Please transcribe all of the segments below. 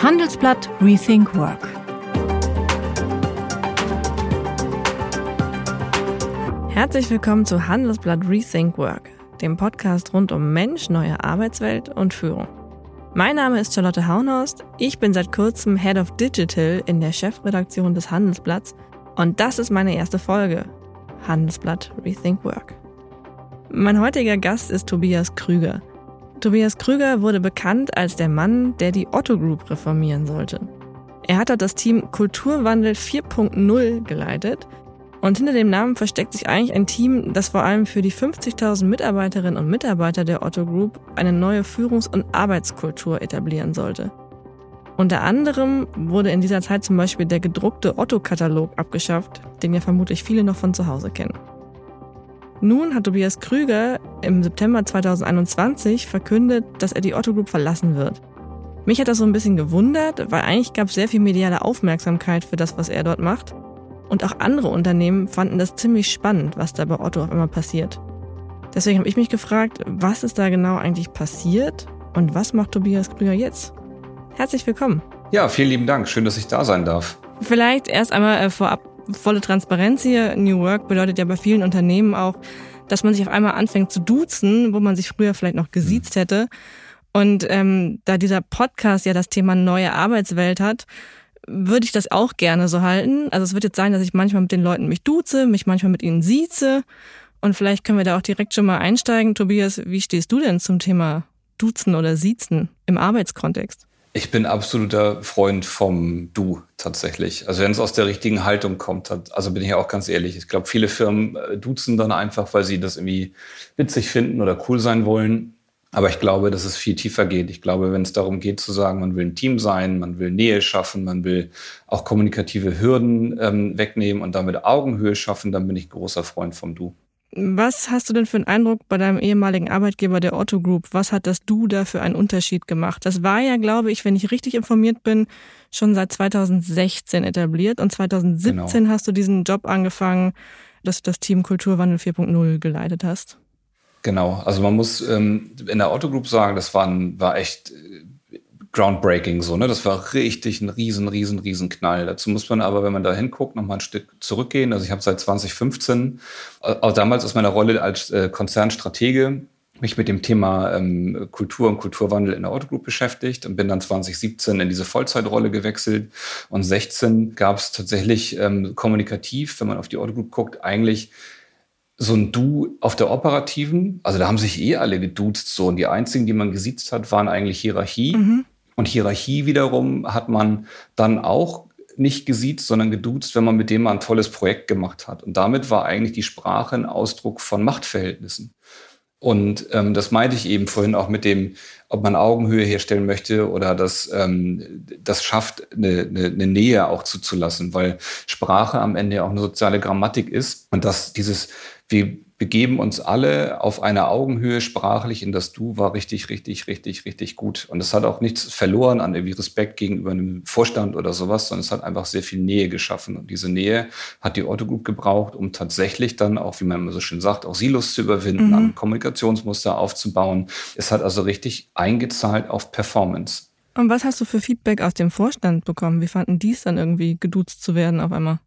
Handelsblatt Rethink Work. Herzlich willkommen zu Handelsblatt Rethink Work, dem Podcast rund um Mensch, neue Arbeitswelt und Führung. Mein Name ist Charlotte Haunhorst. Ich bin seit kurzem Head of Digital in der Chefredaktion des Handelsblatts und das ist meine erste Folge. Handelsblatt Rethink Work. Mein heutiger Gast ist Tobias Krüger. Tobias Krüger wurde bekannt als der Mann, der die Otto Group reformieren sollte. Er hat dort das Team Kulturwandel 4.0 geleitet und hinter dem Namen versteckt sich eigentlich ein Team, das vor allem für die 50.000 Mitarbeiterinnen und Mitarbeiter der Otto Group eine neue Führungs- und Arbeitskultur etablieren sollte. Unter anderem wurde in dieser Zeit zum Beispiel der gedruckte Otto-Katalog abgeschafft, den ja vermutlich viele noch von zu Hause kennen. Nun hat Tobias Krüger im September 2021 verkündet, dass er die Otto Group verlassen wird. Mich hat das so ein bisschen gewundert, weil eigentlich gab es sehr viel mediale Aufmerksamkeit für das, was er dort macht. Und auch andere Unternehmen fanden das ziemlich spannend, was da bei Otto auf einmal passiert. Deswegen habe ich mich gefragt, was ist da genau eigentlich passiert und was macht Tobias Krüger jetzt? Herzlich willkommen. Ja, vielen lieben Dank. Schön, dass ich da sein darf. Vielleicht erst einmal äh, vorab volle Transparenz hier. New Work bedeutet ja bei vielen Unternehmen auch, dass man sich auf einmal anfängt zu duzen, wo man sich früher vielleicht noch gesiezt mhm. hätte. Und ähm, da dieser Podcast ja das Thema neue Arbeitswelt hat, würde ich das auch gerne so halten. Also es wird jetzt sein, dass ich manchmal mit den Leuten mich duze, mich manchmal mit ihnen sieze. Und vielleicht können wir da auch direkt schon mal einsteigen. Tobias, wie stehst du denn zum Thema Duzen oder Siezen im Arbeitskontext? Ich bin absoluter Freund vom Du tatsächlich. Also wenn es aus der richtigen Haltung kommt, also bin ich auch ganz ehrlich. Ich glaube, viele Firmen äh, duzen dann einfach, weil sie das irgendwie witzig finden oder cool sein wollen. Aber ich glaube, dass es viel tiefer geht. Ich glaube, wenn es darum geht zu sagen, man will ein Team sein, man will Nähe schaffen, man will auch kommunikative Hürden ähm, wegnehmen und damit Augenhöhe schaffen, dann bin ich großer Freund vom Du. Was hast du denn für einen Eindruck bei deinem ehemaligen Arbeitgeber der Otto Group? Was hat das Du da für einen Unterschied gemacht? Das war ja, glaube ich, wenn ich richtig informiert bin, schon seit 2016 etabliert und 2017 genau. hast du diesen Job angefangen, dass du das Team Kulturwandel 4.0 geleitet hast. Genau, also man muss ähm, in der Otto Group sagen, das war, ein, war echt groundbreaking so, ne? Das war richtig ein riesen, riesen, riesen Knall. Dazu muss man aber, wenn man da hinguckt, noch mal ein Stück zurückgehen. Also ich habe seit 2015, äh, auch damals aus meiner Rolle als äh, Konzernstratege, mich mit dem Thema ähm, Kultur und Kulturwandel in der Autogroup beschäftigt und bin dann 2017 in diese Vollzeitrolle gewechselt. Und 16 gab es tatsächlich ähm, kommunikativ, wenn man auf die Autogroup guckt, eigentlich so ein Du auf der operativen. Also da haben sich eh alle geduzt so und die einzigen, die man gesiezt hat, waren eigentlich Hierarchie. Mhm. Und Hierarchie wiederum hat man dann auch nicht gesiezt, sondern geduzt, wenn man mit dem mal ein tolles Projekt gemacht hat. Und damit war eigentlich die Sprache ein Ausdruck von Machtverhältnissen. Und ähm, das meinte ich eben vorhin auch mit dem, ob man Augenhöhe herstellen möchte oder das, ähm, das schafft, eine, eine, eine Nähe auch zuzulassen, weil Sprache am Ende auch eine soziale Grammatik ist und dass dieses, wir begeben uns alle auf einer Augenhöhe sprachlich in das Du war richtig, richtig, richtig, richtig gut. Und es hat auch nichts verloren an irgendwie Respekt gegenüber einem Vorstand oder sowas, sondern es hat einfach sehr viel Nähe geschaffen. Und diese Nähe hat die Otto Group gebraucht, um tatsächlich dann auch, wie man immer so schön sagt, auch Silos zu überwinden, mhm. an Kommunikationsmuster aufzubauen. Es hat also richtig eingezahlt auf Performance. Und was hast du für Feedback aus dem Vorstand bekommen? Wie fanden die es dann irgendwie geduzt zu werden auf einmal?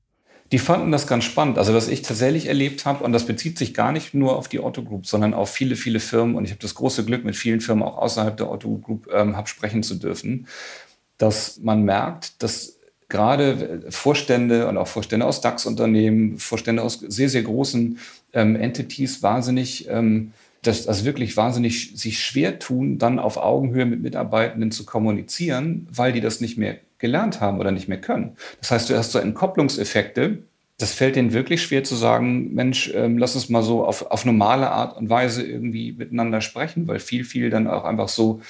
Die fanden das ganz spannend. Also was ich tatsächlich erlebt habe, und das bezieht sich gar nicht nur auf die Otto Group, sondern auf viele, viele Firmen. Und ich habe das große Glück, mit vielen Firmen auch außerhalb der Otto Group ähm, hab sprechen zu dürfen, dass man merkt, dass gerade Vorstände und auch Vorstände aus DAX-Unternehmen, Vorstände aus sehr, sehr großen ähm, Entities wahnsinnig ähm, das also wirklich wahnsinnig sich schwer tun, dann auf Augenhöhe mit Mitarbeitenden zu kommunizieren, weil die das nicht mehr gelernt haben oder nicht mehr können. Das heißt, du hast so Entkopplungseffekte. Das fällt denen wirklich schwer zu sagen, Mensch, ähm, lass uns mal so auf, auf normale Art und Weise irgendwie miteinander sprechen, weil viel, viel dann auch einfach so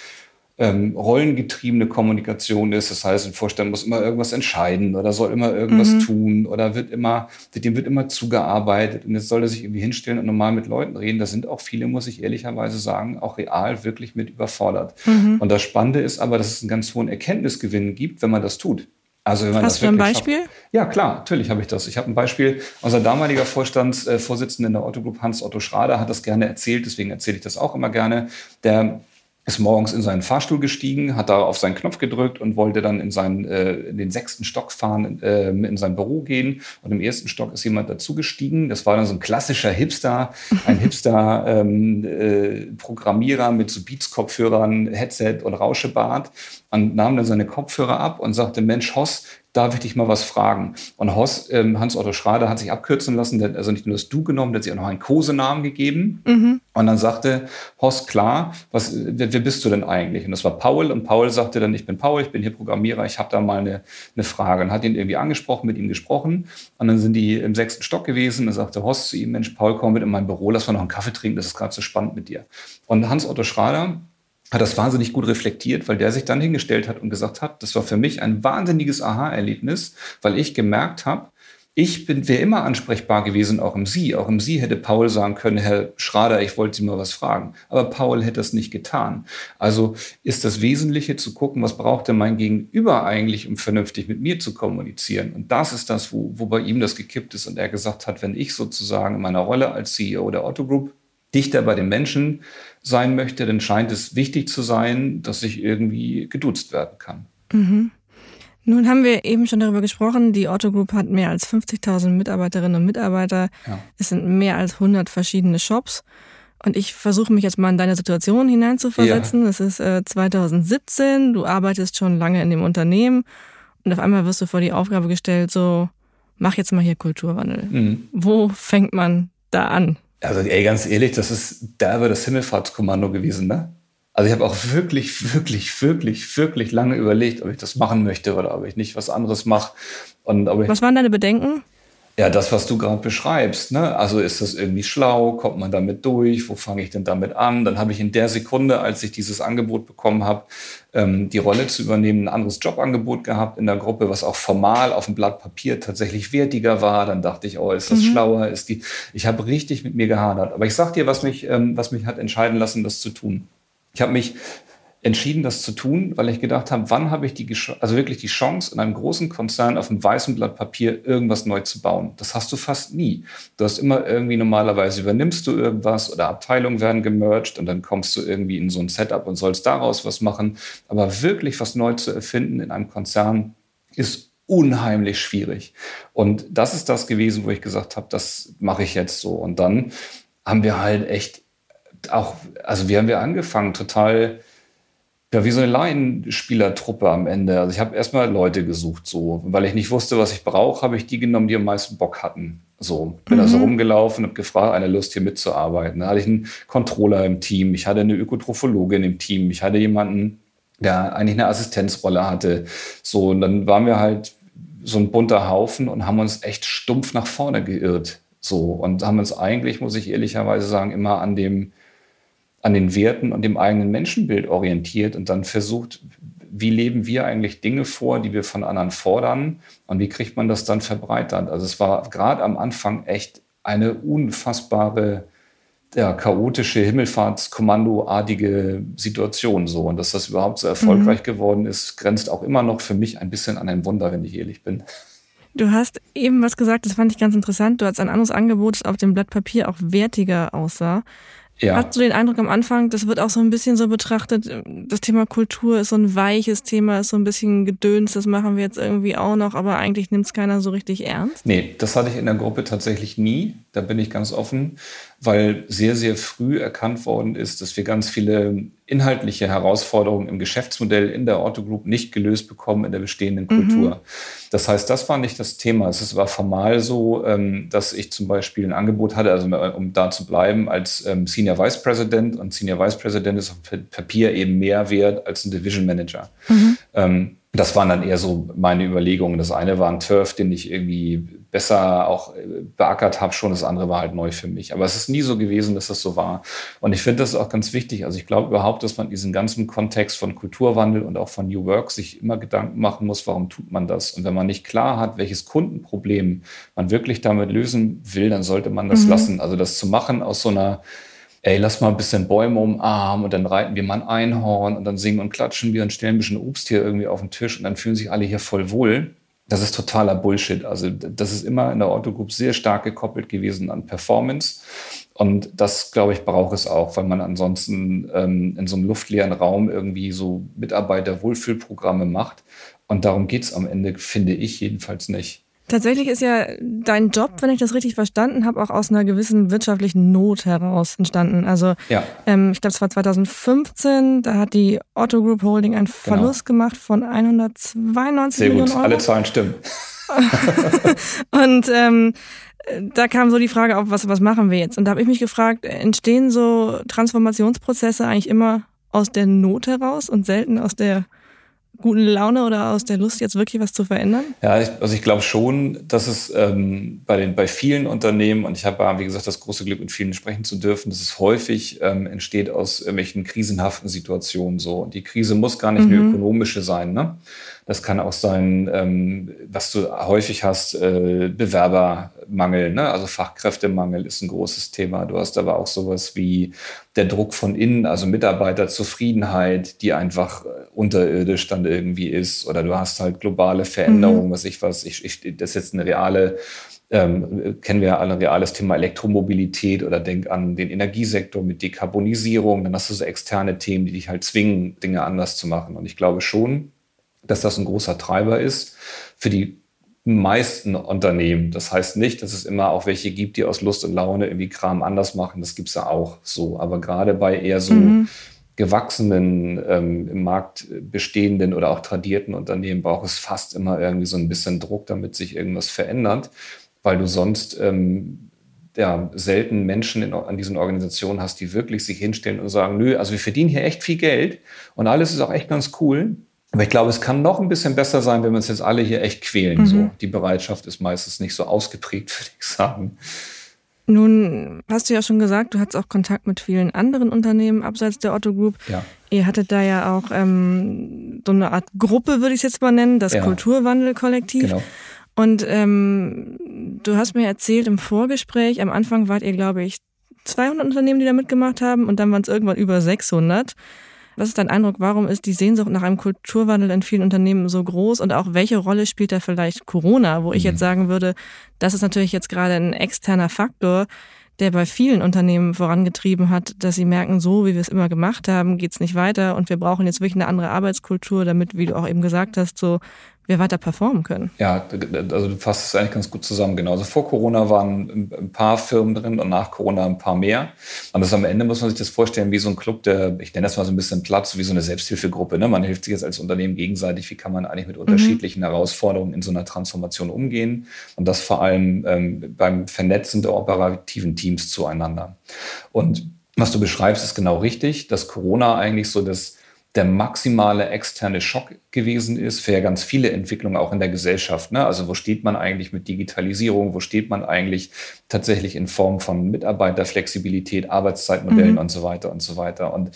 ähm, rollengetriebene Kommunikation ist. Das heißt, ein Vorstand muss immer irgendwas entscheiden oder soll immer irgendwas mhm. tun oder wird immer, dem wird immer zugearbeitet und jetzt soll er sich irgendwie hinstellen und normal mit Leuten reden. Da sind auch viele, muss ich ehrlicherweise sagen, auch real wirklich mit überfordert. Mhm. Und das Spannende ist aber, dass es einen ganz hohen Erkenntnisgewinn gibt, wenn man das tut. Also wenn man Hast das du ein Beispiel? Schafft. Ja, klar, natürlich habe ich das. Ich habe ein Beispiel. Unser damaliger Vorstandsvorsitzender in der Otto Group, Hans Otto Schrader, hat das gerne erzählt, deswegen erzähle ich das auch immer gerne. Der ist morgens in seinen Fahrstuhl gestiegen, hat da auf seinen Knopf gedrückt und wollte dann in, seinen, äh, in den sechsten Stock fahren, äh, in sein Büro gehen. Und im ersten Stock ist jemand dazugestiegen. Das war dann so ein klassischer Hipster, ein Hipster-Programmierer ähm, äh, mit so Beats-Kopfhörern, Headset und Rauschebart und nahm dann seine Kopfhörer ab und sagte, Mensch, Hoss, darf ich dich mal was fragen? Und Hoss, ähm, Hans-Otto Schrader hat sich abkürzen lassen, der hat also nicht nur das Du genommen, der hat sich auch noch einen Kosenamen gegeben. Mhm. Und dann sagte Hoss, klar, was, wer, wer, bist du denn eigentlich? Und das war Paul. Und Paul sagte dann, ich bin Paul, ich bin hier Programmierer, ich habe da mal eine, eine Frage. Und hat ihn irgendwie angesprochen, mit ihm gesprochen. Und dann sind die im sechsten Stock gewesen. Und sagte Hoss zu ihm, Mensch, Paul, komm mit in mein Büro, lass mal noch einen Kaffee trinken, das ist gerade so spannend mit dir. Und Hans-Otto Schrader hat das wahnsinnig gut reflektiert, weil der sich dann hingestellt hat und gesagt hat, das war für mich ein wahnsinniges Aha-Erlebnis, weil ich gemerkt habe, ich bin, wäre immer ansprechbar gewesen, auch im Sie. Auch im Sie hätte Paul sagen können, Herr Schrader, ich wollte Sie mal was fragen. Aber Paul hätte das nicht getan. Also ist das Wesentliche zu gucken, was braucht denn mein Gegenüber eigentlich, um vernünftig mit mir zu kommunizieren. Und das ist das, wo, wo bei ihm das gekippt ist und er gesagt hat, wenn ich sozusagen in meiner Rolle als CEO der Otto Group dichter bei den Menschen sein möchte, dann scheint es wichtig zu sein, dass ich irgendwie geduzt werden kann. Mhm. Nun haben wir eben schon darüber gesprochen, die Otto Group hat mehr als 50.000 Mitarbeiterinnen und Mitarbeiter. Ja. Es sind mehr als 100 verschiedene Shops. Und ich versuche mich jetzt mal in deine Situation hineinzuversetzen. Es ja. ist äh, 2017, du arbeitest schon lange in dem Unternehmen und auf einmal wirst du vor die Aufgabe gestellt, so, mach jetzt mal hier Kulturwandel. Mhm. Wo fängt man da an? Also, ey, ganz ehrlich, das ist derbe das Himmelfahrtskommando gewesen, ne? Also ich habe auch wirklich, wirklich, wirklich, wirklich lange überlegt, ob ich das machen möchte oder ob ich nicht was anderes mache. Was waren deine Bedenken? Ja, das, was du gerade beschreibst. Ne? Also ist das irgendwie schlau? Kommt man damit durch? Wo fange ich denn damit an? Dann habe ich in der Sekunde, als ich dieses Angebot bekommen habe, ähm, die Rolle zu übernehmen, ein anderes Jobangebot gehabt in der Gruppe, was auch formal auf dem Blatt Papier tatsächlich wertiger war. Dann dachte ich, oh, ist das mhm. schlauer? Ist die? Ich habe richtig mit mir gehadert. Aber ich sag dir, was mich, ähm, was mich hat entscheiden lassen, das zu tun. Ich habe mich entschieden, das zu tun, weil ich gedacht habe, wann habe ich die, also wirklich die Chance, in einem großen Konzern auf einem weißen Blatt Papier irgendwas neu zu bauen. Das hast du fast nie. Du hast immer irgendwie normalerweise übernimmst du irgendwas oder Abteilungen werden gemerged und dann kommst du irgendwie in so ein Setup und sollst daraus was machen. Aber wirklich was neu zu erfinden in einem Konzern ist unheimlich schwierig. Und das ist das gewesen, wo ich gesagt habe, das mache ich jetzt so. Und dann haben wir halt echt auch, also wie haben wir angefangen, total ja, wie so eine Laienspielertruppe am Ende. Also ich habe erstmal Leute gesucht, so, weil ich nicht wusste, was ich brauche, habe ich die genommen, die am meisten Bock hatten. So, bin mhm. also rumgelaufen, habe gefragt, eine Lust hier mitzuarbeiten. Da hatte ich einen Controller im Team, ich hatte eine Ökotrophologin im Team, ich hatte jemanden, der eigentlich eine Assistenzrolle hatte. So, und dann waren wir halt so ein bunter Haufen und haben uns echt stumpf nach vorne geirrt. So, und haben uns eigentlich, muss ich ehrlicherweise sagen, immer an dem an den Werten und dem eigenen Menschenbild orientiert und dann versucht, wie leben wir eigentlich Dinge vor, die wir von anderen fordern und wie kriegt man das dann verbreitert. Also es war gerade am Anfang echt eine unfassbare, ja, chaotische, Himmelfahrtskommandoartige Situation so. Und dass das überhaupt so erfolgreich mhm. geworden ist, grenzt auch immer noch für mich ein bisschen an ein Wunder, wenn ich ehrlich bin. Du hast eben was gesagt, das fand ich ganz interessant. Du hast ein anderes Angebot, das auf dem Blatt Papier auch wertiger aussah. Ja. Hast du den Eindruck am Anfang, das wird auch so ein bisschen so betrachtet, das Thema Kultur ist so ein weiches Thema, ist so ein bisschen gedöns, das machen wir jetzt irgendwie auch noch, aber eigentlich nimmt es keiner so richtig ernst? Nee, das hatte ich in der Gruppe tatsächlich nie, da bin ich ganz offen, weil sehr, sehr früh erkannt worden ist, dass wir ganz viele inhaltliche Herausforderungen im Geschäftsmodell in der Otto Group nicht gelöst bekommen in der bestehenden Kultur. Mhm. Das heißt, das war nicht das Thema. Es war formal so, ähm, dass ich zum Beispiel ein Angebot hatte, also um da zu bleiben, als ähm, Senior Vice President. Und Senior Vice President ist auf Papier eben mehr wert als ein Division Manager. Mhm. Ähm, das waren dann eher so meine Überlegungen. Das eine war ein Turf, den ich irgendwie besser auch äh, beackert habe schon. Das andere war halt neu für mich. Aber es ist nie so gewesen, dass das so war. Und ich finde das auch ganz wichtig. Also ich glaube überhaupt, dass man diesen ganzen Kontext von Kulturwandel und auch von New Work sich immer Gedanken machen muss, warum tut man das? Und wenn man nicht klar hat, welches Kundenproblem man wirklich damit lösen will, dann sollte man das mhm. lassen. Also das zu machen aus so einer ey, lass mal ein bisschen Bäume umarmen und dann reiten wir mal ein Einhorn und dann singen und klatschen wir und stellen ein bisschen Obst hier irgendwie auf den Tisch und dann fühlen sich alle hier voll wohl. Das ist totaler Bullshit. Also das ist immer in der Otto Group sehr stark gekoppelt gewesen an Performance. Und das, glaube ich, braucht es auch, weil man ansonsten ähm, in so einem luftleeren Raum irgendwie so Mitarbeiterwohlfühlprogramme macht. Und darum geht es am Ende, finde ich jedenfalls nicht. Tatsächlich ist ja dein Job, wenn ich das richtig verstanden habe, auch aus einer gewissen wirtschaftlichen Not heraus entstanden. Also ja. ähm, ich glaube, es war 2015, da hat die Otto Group Holding einen genau. Verlust genau. gemacht von 192 Sehr Millionen gut. Euro. Alle Zahlen stimmen. Und ähm, da kam so die Frage auf, was, was machen wir jetzt? Und da habe ich mich gefragt, entstehen so Transformationsprozesse eigentlich immer aus der Not heraus und selten aus der guten Laune oder aus der Lust, jetzt wirklich was zu verändern? Ja, ich, also ich glaube schon, dass es ähm, bei, den, bei vielen Unternehmen, und ich habe, wie gesagt, das große Glück, mit vielen sprechen zu dürfen, dass es häufig ähm, entsteht aus irgendwelchen krisenhaften Situationen so. Und die Krise muss gar nicht mhm. eine ökonomische sein. Ne? Das kann auch sein, ähm, was du häufig hast, äh, Bewerbermangel, ne? also Fachkräftemangel ist ein großes Thema. Du hast aber auch sowas wie der Druck von innen, also Mitarbeiterzufriedenheit, die einfach äh, unterirdisch dann irgendwie ist. Oder du hast halt globale Veränderungen, mhm. was ich was. Ich, ich, das ist jetzt eine reale ähm, kennen wir ja alle ein reales Thema Elektromobilität oder denk an den Energiesektor mit Dekarbonisierung. Dann hast du so externe Themen, die dich halt zwingen, Dinge anders zu machen. Und ich glaube schon, dass das ein großer Treiber ist für die meisten Unternehmen. Das heißt nicht, dass es immer auch welche gibt, die aus Lust und Laune irgendwie Kram anders machen. Das gibt es ja auch so. Aber gerade bei eher so mhm. gewachsenen, ähm, im Markt bestehenden oder auch tradierten Unternehmen braucht es fast immer irgendwie so ein bisschen Druck, damit sich irgendwas verändert, weil du sonst ähm, ja, selten Menschen in, an diesen Organisationen hast, die wirklich sich hinstellen und sagen, nö, also wir verdienen hier echt viel Geld und alles ist auch echt ganz cool. Aber ich glaube, es kann noch ein bisschen besser sein, wenn wir uns jetzt alle hier echt quälen. Mhm. So. Die Bereitschaft ist meistens nicht so ausgeprägt, würde ich sagen. Nun hast du ja schon gesagt, du hattest auch Kontakt mit vielen anderen Unternehmen abseits der Otto Group. Ja. Ihr hattet da ja auch ähm, so eine Art Gruppe, würde ich es jetzt mal nennen, das ja. Kulturwandel-Kollektiv. Genau. Und ähm, du hast mir erzählt im Vorgespräch, am Anfang wart ihr, glaube ich, 200 Unternehmen, die da mitgemacht haben und dann waren es irgendwann über 600. Was ist dein Eindruck? Warum ist die Sehnsucht nach einem Kulturwandel in vielen Unternehmen so groß? Und auch welche Rolle spielt da vielleicht Corona, wo ich jetzt mhm. sagen würde, das ist natürlich jetzt gerade ein externer Faktor, der bei vielen Unternehmen vorangetrieben hat, dass sie merken, so wie wir es immer gemacht haben, geht es nicht weiter und wir brauchen jetzt wirklich eine andere Arbeitskultur, damit, wie du auch eben gesagt hast, so wir weiter performen können. Ja, also du fasst es eigentlich ganz gut zusammen. Genau. Also vor Corona waren ein paar Firmen drin und nach Corona ein paar mehr. Und das am Ende muss man sich das vorstellen wie so ein Club, der, ich nenne das mal so ein bisschen Platz, wie so eine Selbsthilfegruppe. Ne? Man hilft sich jetzt als Unternehmen gegenseitig. Wie kann man eigentlich mit mhm. unterschiedlichen mhm. Herausforderungen in so einer Transformation umgehen? Und das vor allem ähm, beim Vernetzen der operativen Teams zueinander. Und was du beschreibst, ist genau richtig, dass Corona eigentlich so das der maximale externe Schock gewesen ist für ja ganz viele Entwicklungen auch in der Gesellschaft. Ne? Also wo steht man eigentlich mit Digitalisierung? Wo steht man eigentlich tatsächlich in Form von Mitarbeiterflexibilität, Arbeitszeitmodellen mhm. und so weiter und so weiter. Und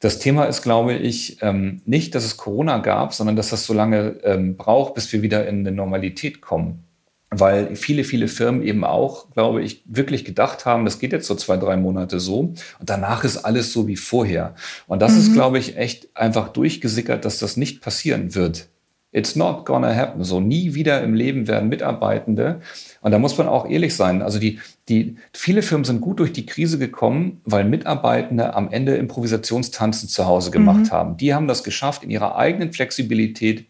das Thema ist, glaube ich, ähm, nicht, dass es Corona gab, sondern dass das so lange ähm, braucht, bis wir wieder in eine Normalität kommen weil viele, viele Firmen eben auch, glaube ich, wirklich gedacht haben, das geht jetzt so zwei, drei Monate so und danach ist alles so wie vorher. Und das mhm. ist, glaube ich, echt einfach durchgesickert, dass das nicht passieren wird. It's not gonna happen. So nie wieder im Leben werden Mitarbeitende. Und da muss man auch ehrlich sein. Also die, die, viele Firmen sind gut durch die Krise gekommen, weil Mitarbeitende am Ende Improvisationstanzen zu Hause gemacht mhm. haben. Die haben das geschafft, in ihrer eigenen Flexibilität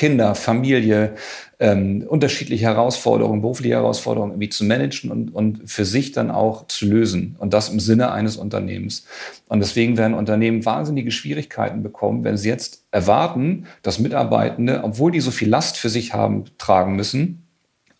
Kinder, Familie, ähm, unterschiedliche Herausforderungen, berufliche Herausforderungen irgendwie zu managen und, und für sich dann auch zu lösen. Und das im Sinne eines Unternehmens. Und deswegen werden Unternehmen wahnsinnige Schwierigkeiten bekommen, wenn sie jetzt erwarten, dass Mitarbeitende, obwohl die so viel Last für sich haben, tragen müssen,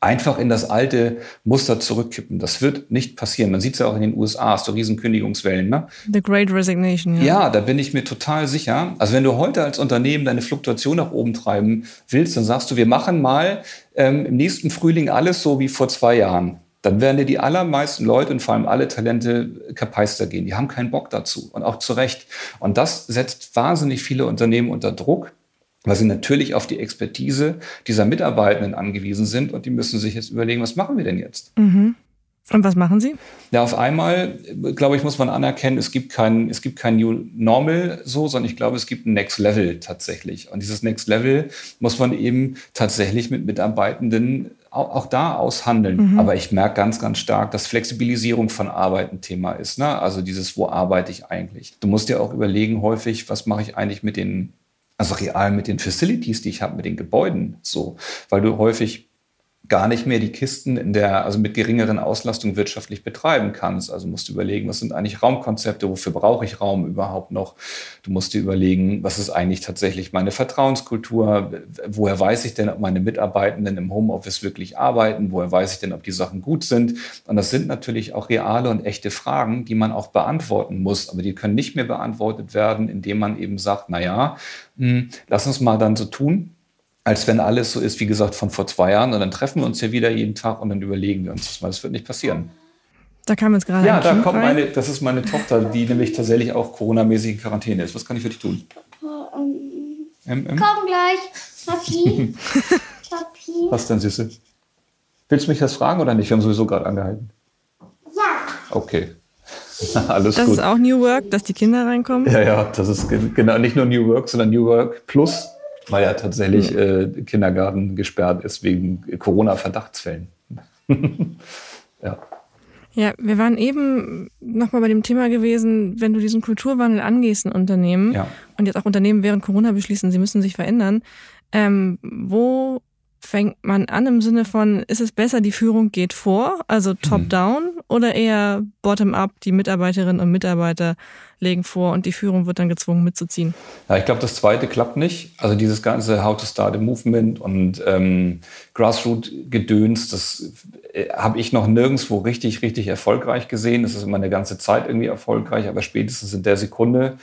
einfach in das alte Muster zurückkippen. Das wird nicht passieren. Man sieht es ja auch in den USA, hast du riesen Kündigungswellen. Ne? The Great Resignation, ja. Ja, da bin ich mir total sicher. Also wenn du heute als Unternehmen deine Fluktuation nach oben treiben willst, dann sagst du, wir machen mal ähm, im nächsten Frühling alles so wie vor zwei Jahren. Dann werden dir die allermeisten Leute und vor allem alle Talente kapeister gehen. Die haben keinen Bock dazu und auch zu Recht. Und das setzt wahnsinnig viele Unternehmen unter Druck weil sie natürlich auf die Expertise dieser Mitarbeitenden angewiesen sind und die müssen sich jetzt überlegen, was machen wir denn jetzt? Mhm. Und was machen Sie? Ja, auf einmal, glaube ich, muss man anerkennen, es gibt kein, es gibt kein New Normal so, sondern ich glaube, es gibt ein Next Level tatsächlich. Und dieses Next Level muss man eben tatsächlich mit Mitarbeitenden auch, auch da aushandeln. Mhm. Aber ich merke ganz, ganz stark, dass Flexibilisierung von Arbeit ein Thema ist. Ne? Also dieses, wo arbeite ich eigentlich? Du musst dir auch überlegen, häufig, was mache ich eigentlich mit den, also real mit den Facilities, die ich habe, mit den Gebäuden, so, weil du häufig gar nicht mehr die Kisten in der, also mit geringeren Auslastung wirtschaftlich betreiben kannst. Also musst du überlegen, was sind eigentlich Raumkonzepte, wofür brauche ich Raum überhaupt noch? Du musst dir überlegen, was ist eigentlich tatsächlich meine Vertrauenskultur? Woher weiß ich denn, ob meine Mitarbeitenden im Homeoffice wirklich arbeiten? Woher weiß ich denn, ob die Sachen gut sind? Und das sind natürlich auch reale und echte Fragen, die man auch beantworten muss. Aber die können nicht mehr beantwortet werden, indem man eben sagt, na ja, hm, lass uns mal dann so tun, als wenn alles so ist, wie gesagt, von vor zwei Jahren. Und dann treffen wir uns hier wieder jeden Tag und dann überlegen wir uns das mal. Das wird nicht passieren. Da kam jetzt gerade. Ja, da kind kommt rein. meine, das ist meine Tochter, die nämlich tatsächlich auch Corona-mäßig in Quarantäne ist. Was kann ich für dich tun? Ähm, ähm? Komm gleich, Papi. Papi. Was denn, Süße? Willst du mich das fragen oder nicht? Wir haben sowieso gerade angehalten. Ja. Okay. Alles das gut. ist auch New Work, dass die Kinder reinkommen? Ja, ja, das ist genau nicht nur New Work, sondern New Work Plus weil ja tatsächlich äh, Kindergarten gesperrt ist wegen Corona-Verdachtsfällen. ja. Ja, wir waren eben nochmal bei dem Thema gewesen, wenn du diesen Kulturwandel angehst in Unternehmen ja. und jetzt auch Unternehmen während Corona beschließen, sie müssen sich verändern, ähm, wo fängt man an im Sinne von, ist es besser, die Führung geht vor, also top-down, mhm. oder eher bottom-up, die Mitarbeiterinnen und Mitarbeiter legen vor und die Führung wird dann gezwungen mitzuziehen? Ja, ich glaube, das zweite klappt nicht. Also dieses ganze How to Start a Movement und ähm, Grassroot-Gedöns, das äh, habe ich noch nirgendwo richtig, richtig erfolgreich gesehen. Das ist immer eine ganze Zeit irgendwie erfolgreich, aber spätestens in der Sekunde,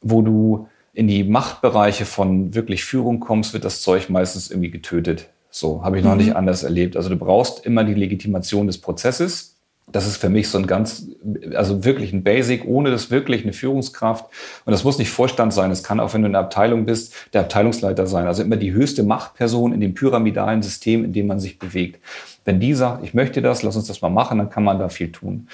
wo du in die Machtbereiche von wirklich Führung kommst, wird das Zeug meistens irgendwie getötet. So habe ich noch mhm. nicht anders erlebt. Also du brauchst immer die Legitimation des Prozesses. Das ist für mich so ein ganz, also wirklich ein Basic, ohne das wirklich eine Führungskraft. Und das muss nicht Vorstand sein. Es kann auch, wenn du in der Abteilung bist, der Abteilungsleiter sein. Also immer die höchste Machtperson in dem pyramidalen System, in dem man sich bewegt. Wenn die sagt, ich möchte das, lass uns das mal machen, dann kann man da viel tun.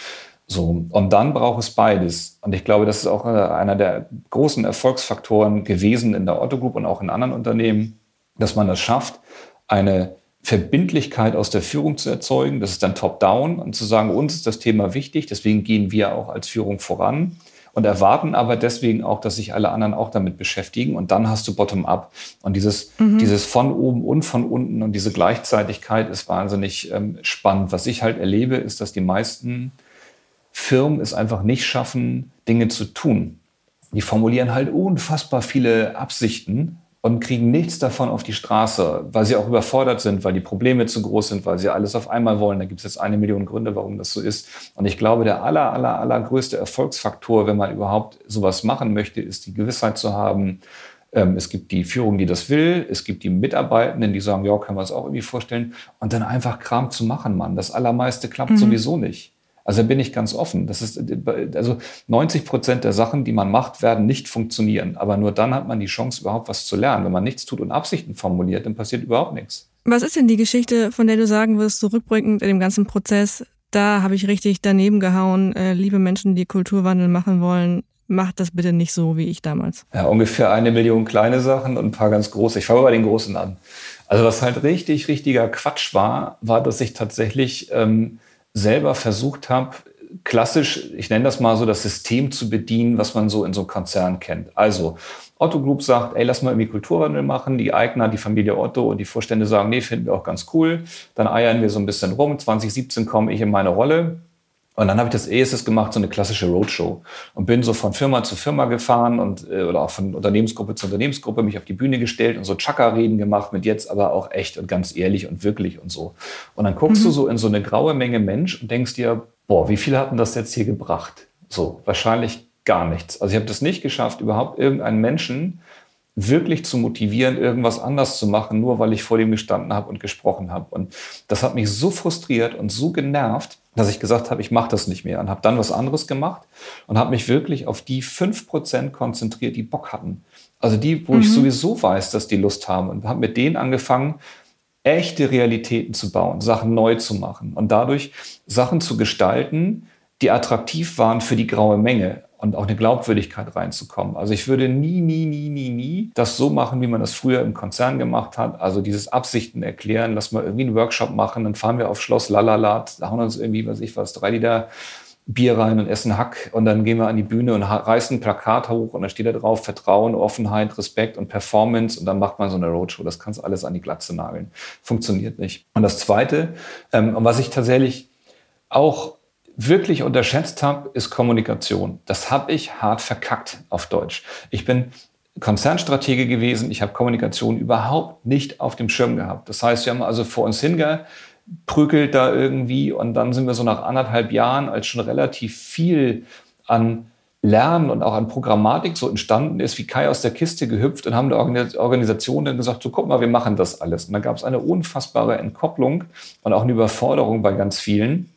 So. Und dann braucht es beides. Und ich glaube, das ist auch einer der großen Erfolgsfaktoren gewesen in der Otto Group und auch in anderen Unternehmen, dass man das schafft, eine Verbindlichkeit aus der Führung zu erzeugen. Das ist dann top-down und zu sagen, uns ist das Thema wichtig, deswegen gehen wir auch als Führung voran und erwarten aber deswegen auch, dass sich alle anderen auch damit beschäftigen und dann hast du bottom-up. Und dieses, mhm. dieses von oben und von unten und diese Gleichzeitigkeit ist wahnsinnig ähm, spannend. Was ich halt erlebe, ist, dass die meisten Firmen es einfach nicht schaffen, Dinge zu tun. Die formulieren halt unfassbar viele Absichten, und kriegen nichts davon auf die Straße, weil sie auch überfordert sind, weil die Probleme zu groß sind, weil sie alles auf einmal wollen. Da gibt es jetzt eine Million Gründe, warum das so ist. Und ich glaube, der aller, aller, allergrößte Erfolgsfaktor, wenn man überhaupt sowas machen möchte, ist die Gewissheit zu haben, ähm, es gibt die Führung, die das will. Es gibt die Mitarbeitenden, die sagen, ja, können wir es auch irgendwie vorstellen. Und dann einfach Kram zu machen, Mann. Das Allermeiste klappt mhm. sowieso nicht. Also da bin ich ganz offen. Das ist, also 90 Prozent der Sachen, die man macht, werden nicht funktionieren. Aber nur dann hat man die Chance, überhaupt was zu lernen. Wenn man nichts tut und Absichten formuliert, dann passiert überhaupt nichts. Was ist denn die Geschichte, von der du sagen wirst, zurückblickend in dem ganzen Prozess, da habe ich richtig daneben gehauen, äh, liebe Menschen, die Kulturwandel machen wollen, macht das bitte nicht so wie ich damals. Ja, ungefähr eine Million kleine Sachen und ein paar ganz große. Ich fange bei den großen an. Also was halt richtig, richtiger Quatsch war, war, dass ich tatsächlich ähm, selber versucht habe, klassisch, ich nenne das mal so, das System zu bedienen, was man so in so Konzernen kennt. Also Otto Group sagt, ey, lass mal irgendwie Kulturwandel machen. Die Eigner, die Familie Otto und die Vorstände sagen, nee, finden wir auch ganz cool. Dann eiern wir so ein bisschen rum. 2017 komme ich in meine Rolle. Und dann habe ich das erstes gemacht, so eine klassische Roadshow. Und bin so von Firma zu Firma gefahren und äh, oder auch von Unternehmensgruppe zu Unternehmensgruppe mich auf die Bühne gestellt und so Chaka-Reden gemacht mit jetzt aber auch echt und ganz ehrlich und wirklich und so. Und dann guckst mhm. du so in so eine graue Menge Mensch und denkst dir, boah, wie viel hat denn das jetzt hier gebracht? So, wahrscheinlich gar nichts. Also ich habe das nicht geschafft, überhaupt irgendeinen Menschen wirklich zu motivieren, irgendwas anders zu machen, nur weil ich vor dem gestanden habe und gesprochen habe. Und das hat mich so frustriert und so genervt, dass ich gesagt habe, ich mache das nicht mehr und habe dann was anderes gemacht und habe mich wirklich auf die fünf Prozent konzentriert, die Bock hatten. Also die, wo mhm. ich sowieso weiß, dass die Lust haben und habe mit denen angefangen, echte Realitäten zu bauen, Sachen neu zu machen und dadurch Sachen zu gestalten, die attraktiv waren für die graue Menge und auch eine Glaubwürdigkeit reinzukommen. Also ich würde nie, nie, nie, nie, nie das so machen, wie man das früher im Konzern gemacht hat. Also dieses Absichten erklären, lass mal irgendwie einen Workshop machen, dann fahren wir auf Schloss Lalalat, hauen uns irgendwie, was ich was, drei Liter Bier rein und essen Hack und dann gehen wir an die Bühne und reißen ein Plakat hoch und da steht da drauf Vertrauen, Offenheit, Respekt und Performance und dann macht man so eine Roadshow. Das kannst alles an die Glatze nageln. Funktioniert nicht. Und das Zweite, ähm, was ich tatsächlich auch wirklich unterschätzt habe, ist Kommunikation. Das habe ich hart verkackt auf Deutsch. Ich bin Konzernstratege gewesen. Ich habe Kommunikation überhaupt nicht auf dem Schirm gehabt. Das heißt, wir haben also vor uns hinge prügelt da irgendwie und dann sind wir so nach anderthalb Jahren, als schon relativ viel an Lernen und auch an Programmatik so entstanden ist, wie Kai aus der Kiste gehüpft und haben der Organisation dann gesagt, so guck mal, wir machen das alles. Und dann gab es eine unfassbare Entkopplung und auch eine Überforderung bei ganz vielen,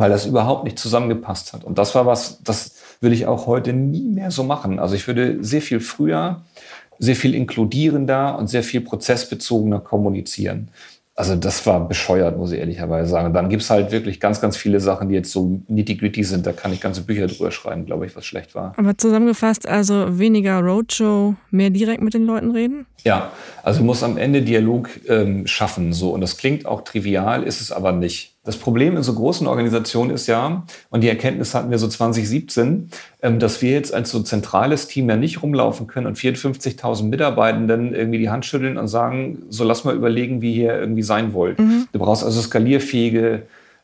weil das überhaupt nicht zusammengepasst hat. Und das war was, das würde ich auch heute nie mehr so machen. Also ich würde sehr viel früher, sehr viel inkludierender und sehr viel prozessbezogener kommunizieren. Also das war bescheuert, muss ich ehrlicherweise sagen. Und dann gibt es halt wirklich ganz, ganz viele Sachen, die jetzt so nitty-gritty sind. Da kann ich ganze Bücher drüber schreiben, glaube ich, was schlecht war. Aber zusammengefasst, also weniger Roadshow, mehr direkt mit den Leuten reden? Ja, also muss am Ende Dialog ähm, schaffen. So. Und das klingt auch trivial, ist es aber nicht. Das Problem in so großen Organisationen ist ja, und die Erkenntnis hatten wir so 2017, ähm, dass wir jetzt als so zentrales Team ja nicht rumlaufen können und 54.000 Mitarbeitenden irgendwie die Hand schütteln und sagen, so lass mal überlegen, wie ihr irgendwie sein wollt. Mhm. Du brauchst also skalierfähige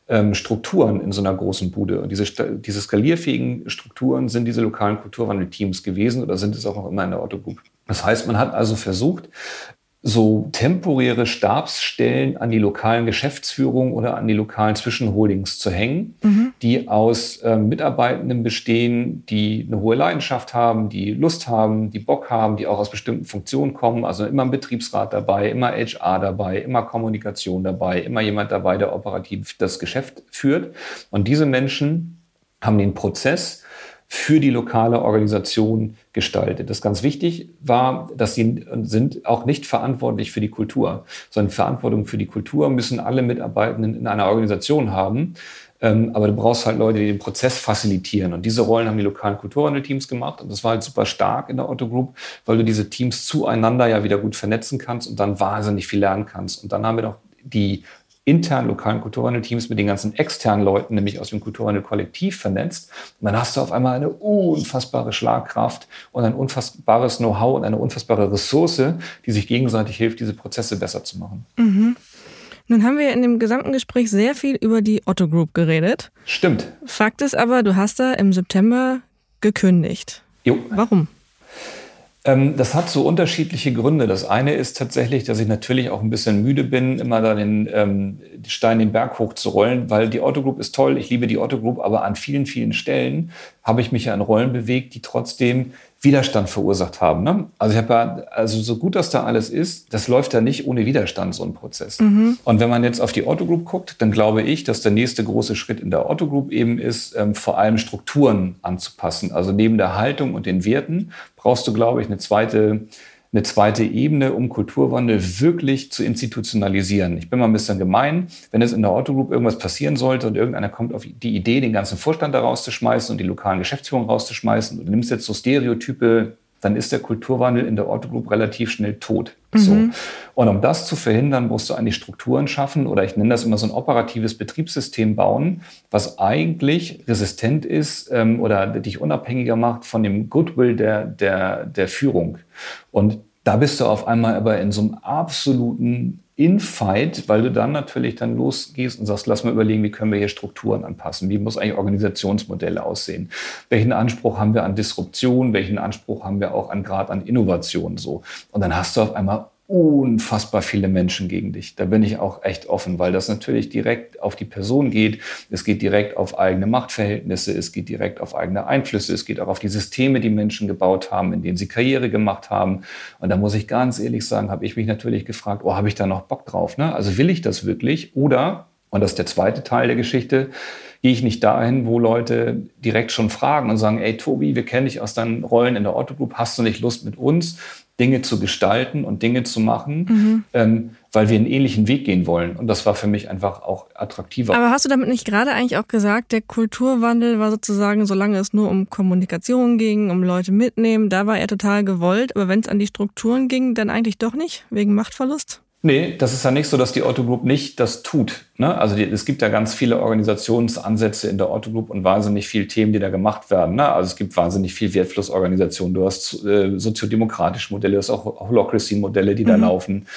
ähm, Strukturen in so einer großen Bude. Und diese, diese skalierfähigen Strukturen sind diese lokalen Kulturwandelteams gewesen oder sind es auch noch immer in der Otto Group. Das heißt, man hat also versucht, so temporäre Stabsstellen an die lokalen Geschäftsführungen oder an die lokalen Zwischenholdings zu hängen, mhm. die aus äh, Mitarbeitenden bestehen, die eine hohe Leidenschaft haben, die Lust haben, die Bock haben, die auch aus bestimmten Funktionen kommen. Also immer ein Betriebsrat dabei, immer HR dabei, immer Kommunikation dabei, immer jemand dabei, der operativ das Geschäft führt. Und diese Menschen haben den Prozess, für die lokale Organisation gestaltet. Das ganz wichtig war, dass sie sind auch nicht verantwortlich für die Kultur, sondern Verantwortung für die Kultur müssen alle Mitarbeitenden in einer Organisation haben. Ähm, aber du brauchst halt Leute, die den Prozess facilitieren. Und diese Rollen haben die lokalen Kulturwandelteams gemacht. Und das war halt super stark in der Otto Group, weil du diese Teams zueinander ja wieder gut vernetzen kannst und dann wahnsinnig viel lernen kannst. Und dann haben wir noch die internen lokalen Kulturwandelteams mit den ganzen externen Leuten, nämlich aus dem Kulturwandel-Kollektiv vernetzt. Und dann hast du auf einmal eine unfassbare Schlagkraft und ein unfassbares Know-how und eine unfassbare Ressource, die sich gegenseitig hilft, diese Prozesse besser zu machen. Mhm. Nun haben wir in dem gesamten Gespräch sehr viel über die Otto Group geredet. Stimmt. Fakt ist aber, du hast da im September gekündigt. Jo. Warum? Ähm, das hat so unterschiedliche Gründe. Das eine ist tatsächlich, dass ich natürlich auch ein bisschen müde bin, immer da den ähm, Stein den Berg hoch zu rollen, weil die Otto Group ist toll, ich liebe die Otto Group, aber an vielen, vielen Stellen habe ich mich ja in Rollen bewegt, die trotzdem Widerstand verursacht haben. Ne? Also ich habe ja, also so gut das da alles ist, das läuft ja nicht ohne Widerstand, so ein Prozess. Mhm. Und wenn man jetzt auf die Otto Group guckt, dann glaube ich, dass der nächste große Schritt in der Otto Group eben ist, ähm, vor allem Strukturen anzupassen. Also neben der Haltung und den Werten brauchst du, glaube ich, eine zweite eine zweite Ebene, um Kulturwandel wirklich zu institutionalisieren. Ich bin mal ein bisschen gemein, wenn es in der Otto Group irgendwas passieren sollte und irgendeiner kommt auf die Idee, den ganzen Vorstand da rauszuschmeißen und die lokalen Geschäftsführungen rauszuschmeißen und nimmst jetzt so Stereotype dann ist der Kulturwandel in der Otto Group relativ schnell tot. Mhm. So. Und um das zu verhindern, musst du eigentlich Strukturen schaffen oder ich nenne das immer so ein operatives Betriebssystem bauen, was eigentlich resistent ist ähm, oder dich unabhängiger macht von dem Goodwill der, der, der Führung. Und da bist du auf einmal aber in so einem absoluten Infight, weil du dann natürlich dann losgehst und sagst, lass mal überlegen, wie können wir hier Strukturen anpassen? Wie muss eigentlich Organisationsmodelle aussehen? Welchen Anspruch haben wir an Disruption? Welchen Anspruch haben wir auch an Grad an Innovation? So. Und dann hast du auf einmal unfassbar viele Menschen gegen dich. Da bin ich auch echt offen, weil das natürlich direkt auf die Person geht. Es geht direkt auf eigene Machtverhältnisse, es geht direkt auf eigene Einflüsse, es geht auch auf die Systeme, die Menschen gebaut haben, in denen sie Karriere gemacht haben. Und da muss ich ganz ehrlich sagen, habe ich mich natürlich gefragt, oh, habe ich da noch Bock drauf? Ne? Also will ich das wirklich? Oder, und das ist der zweite Teil der Geschichte, gehe ich nicht dahin, wo Leute direkt schon fragen und sagen, ey Tobi, wir kennen dich aus deinen Rollen in der Otto Group, hast du nicht Lust mit uns Dinge zu gestalten und Dinge zu machen, mhm. ähm, weil wir einen ähnlichen Weg gehen wollen. Und das war für mich einfach auch attraktiver. Aber hast du damit nicht gerade eigentlich auch gesagt, der Kulturwandel war sozusagen, solange es nur um Kommunikation ging, um Leute mitnehmen, da war er total gewollt. Aber wenn es an die Strukturen ging, dann eigentlich doch nicht, wegen Machtverlust? Nee, das ist ja nicht so, dass die Otto Group nicht das tut. Ne? Also die, es gibt ja ganz viele Organisationsansätze in der Otto Group und wahnsinnig viele Themen, die da gemacht werden. Ne? Also es gibt wahnsinnig viel Wertflussorganisation. Du hast äh, soziodemokratische Modelle, du hast auch Holocracy-Modelle, die mhm. da laufen.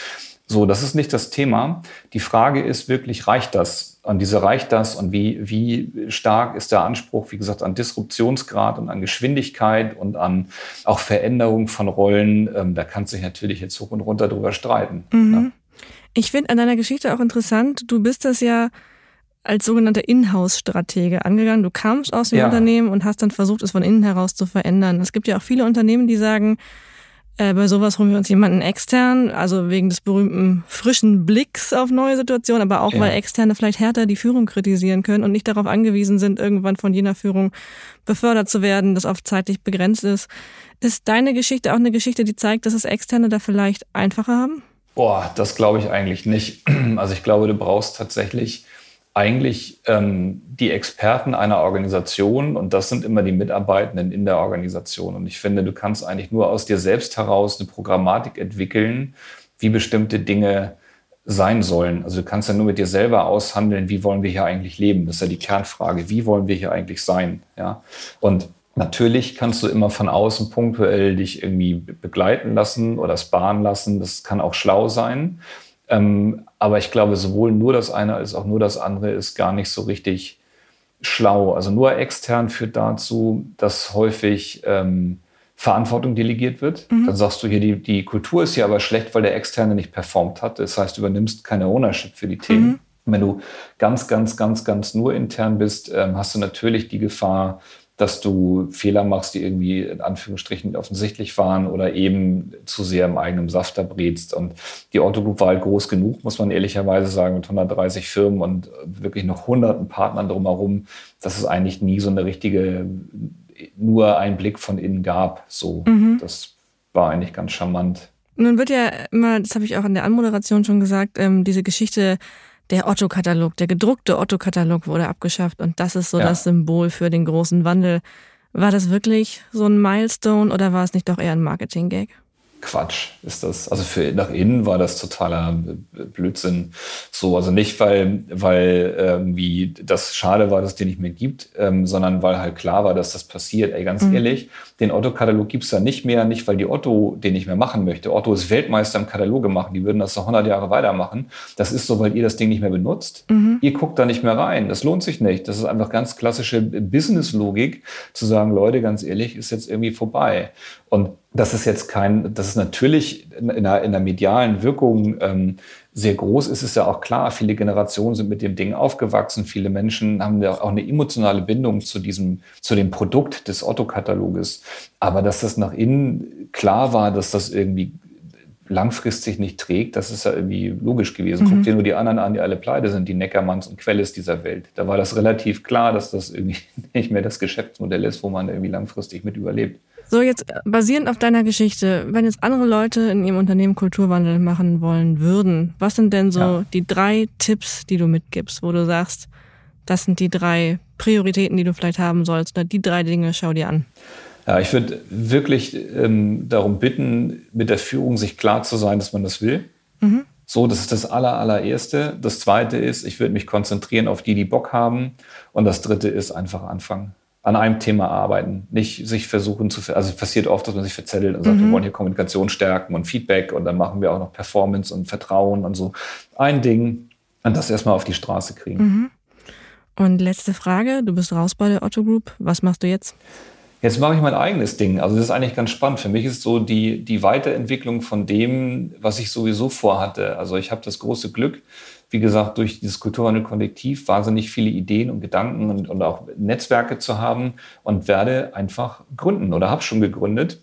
So, das ist nicht das Thema. Die Frage ist wirklich, reicht das? Und diese reicht das und wie, wie stark ist der Anspruch, wie gesagt, an Disruptionsgrad und an Geschwindigkeit und an auch Veränderung von Rollen? Ähm, da kannst du dich natürlich jetzt hoch und runter drüber streiten. Mhm. Ne? Ich finde an deiner Geschichte auch interessant, du bist das ja als sogenannter Inhouse-Stratege angegangen. Du kamst aus dem ja. Unternehmen und hast dann versucht, es von innen heraus zu verändern. Es gibt ja auch viele Unternehmen, die sagen, äh, bei sowas holen wir uns jemanden extern, also wegen des berühmten frischen Blicks auf neue Situationen, aber auch, ja. weil Externe vielleicht härter die Führung kritisieren können und nicht darauf angewiesen sind, irgendwann von jener Führung befördert zu werden, das oft zeitlich begrenzt ist. Ist deine Geschichte auch eine Geschichte, die zeigt, dass es Externe da vielleicht einfacher haben? Boah, das glaube ich eigentlich nicht. Also ich glaube, du brauchst tatsächlich eigentlich ähm, die Experten einer Organisation und das sind immer die Mitarbeitenden in der Organisation. Und ich finde, du kannst eigentlich nur aus dir selbst heraus eine Programmatik entwickeln, wie bestimmte Dinge sein sollen. Also du kannst ja nur mit dir selber aushandeln, wie wollen wir hier eigentlich leben? Das ist ja die Kernfrage. Wie wollen wir hier eigentlich sein? Ja. Und Natürlich kannst du immer von außen punktuell dich irgendwie begleiten lassen oder sparen lassen. Das kann auch schlau sein. Ähm, aber ich glaube, sowohl nur das eine als auch nur das andere ist gar nicht so richtig schlau. Also nur extern führt dazu, dass häufig ähm, Verantwortung delegiert wird. Mhm. Dann sagst du hier, die, die Kultur ist hier aber schlecht, weil der Externe nicht performt hat. Das heißt, du übernimmst keine Ownership für die Themen. Mhm. Wenn du ganz, ganz, ganz, ganz nur intern bist, ähm, hast du natürlich die Gefahr, dass du Fehler machst, die irgendwie in Anführungsstrichen offensichtlich waren oder eben zu sehr im eigenen Saft da brätst. Und die Otto Group war halt groß genug, muss man ehrlicherweise sagen, mit 130 Firmen und wirklich noch hunderten Partnern drumherum, dass es eigentlich nie so eine richtige, nur einen Blick von innen gab. So, mhm. das war eigentlich ganz charmant. Nun wird ja immer, das habe ich auch in der Anmoderation schon gesagt, ähm, diese Geschichte der Otto-Katalog, der gedruckte Otto-Katalog wurde abgeschafft und das ist so ja. das Symbol für den großen Wandel. War das wirklich so ein Milestone oder war es nicht doch eher ein Marketing-Gag? Quatsch ist das. Also für nach innen war das totaler Blödsinn. So, also nicht, weil, weil irgendwie das schade war, dass es den nicht mehr gibt, ähm, sondern weil halt klar war, dass das passiert. Ey, ganz mhm. ehrlich, den Otto-Katalog gibt es ja nicht mehr, nicht weil die Otto den nicht mehr machen möchte. Otto ist Weltmeister im Kataloge machen, die würden das noch 100 Jahre weitermachen. Das ist so, weil ihr das Ding nicht mehr benutzt. Mhm. Ihr guckt da nicht mehr rein. Das lohnt sich nicht. Das ist einfach ganz klassische Business-Logik, zu sagen, Leute, ganz ehrlich, ist jetzt irgendwie vorbei. Und das ist jetzt kein, das ist natürlich in der, in der medialen Wirkung ähm, sehr groß, ist es ja auch klar. Viele Generationen sind mit dem Ding aufgewachsen. Viele Menschen haben ja auch eine emotionale Bindung zu diesem, zu dem Produkt des Otto-Kataloges. Aber dass das nach innen klar war, dass das irgendwie langfristig nicht trägt, das ist ja irgendwie logisch gewesen. Mhm. Guck dir nur die anderen an, die alle pleite sind, die Neckermanns und Quelles dieser Welt. Da war das relativ klar, dass das irgendwie nicht mehr das Geschäftsmodell ist, wo man irgendwie langfristig mit überlebt. So, jetzt äh, basierend auf deiner Geschichte, wenn jetzt andere Leute in ihrem Unternehmen Kulturwandel machen wollen würden, was sind denn so ja. die drei Tipps, die du mitgibst, wo du sagst, das sind die drei Prioritäten, die du vielleicht haben sollst, oder die drei Dinge, schau dir an? Ja, ich würde wirklich ähm, darum bitten, mit der Führung sich klar zu sein, dass man das will. Mhm. So, das ist das aller, allererste. Das zweite ist, ich würde mich konzentrieren auf die, die Bock haben. Und das dritte ist einfach anfangen an einem Thema arbeiten, nicht sich versuchen zu, also passiert oft, dass man sich verzettelt und sagt, mhm. wir wollen hier Kommunikation stärken und Feedback und dann machen wir auch noch Performance und Vertrauen und so. Ein Ding und das erstmal auf die Straße kriegen. Mhm. Und letzte Frage, du bist raus bei der Otto Group, was machst du jetzt? Jetzt mache ich mein eigenes Ding. Also das ist eigentlich ganz spannend. Für mich ist so die, die Weiterentwicklung von dem, was ich sowieso vorhatte. Also ich habe das große Glück, wie gesagt, durch dieses Kulturwandel-Kollektiv wahnsinnig viele Ideen und Gedanken und, und auch Netzwerke zu haben und werde einfach gründen oder habe schon gegründet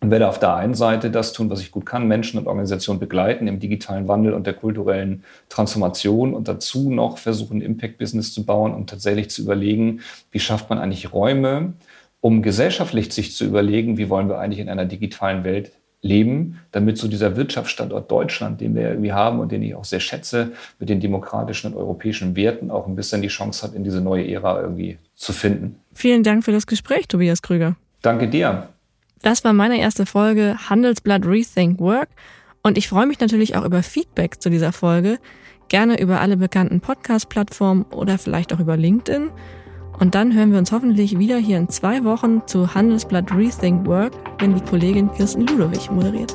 und werde auf der einen Seite das tun, was ich gut kann, Menschen und Organisationen begleiten im digitalen Wandel und der kulturellen Transformation und dazu noch versuchen, Impact-Business zu bauen und tatsächlich zu überlegen, wie schafft man eigentlich Räume, um gesellschaftlich sich zu überlegen, wie wollen wir eigentlich in einer digitalen Welt leben, damit so dieser Wirtschaftsstandort Deutschland, den wir irgendwie haben und den ich auch sehr schätze, mit den demokratischen und europäischen Werten auch ein bisschen die Chance hat, in diese neue Ära irgendwie zu finden. Vielen Dank für das Gespräch, Tobias Krüger. Danke dir. Das war meine erste Folge Handelsblatt Rethink Work und ich freue mich natürlich auch über Feedback zu dieser Folge, gerne über alle bekannten Podcast-Plattformen oder vielleicht auch über LinkedIn. Und dann hören wir uns hoffentlich wieder hier in zwei Wochen zu Handelsblatt Rethink Work, wenn die Kollegin Kirsten Ludowig moderiert.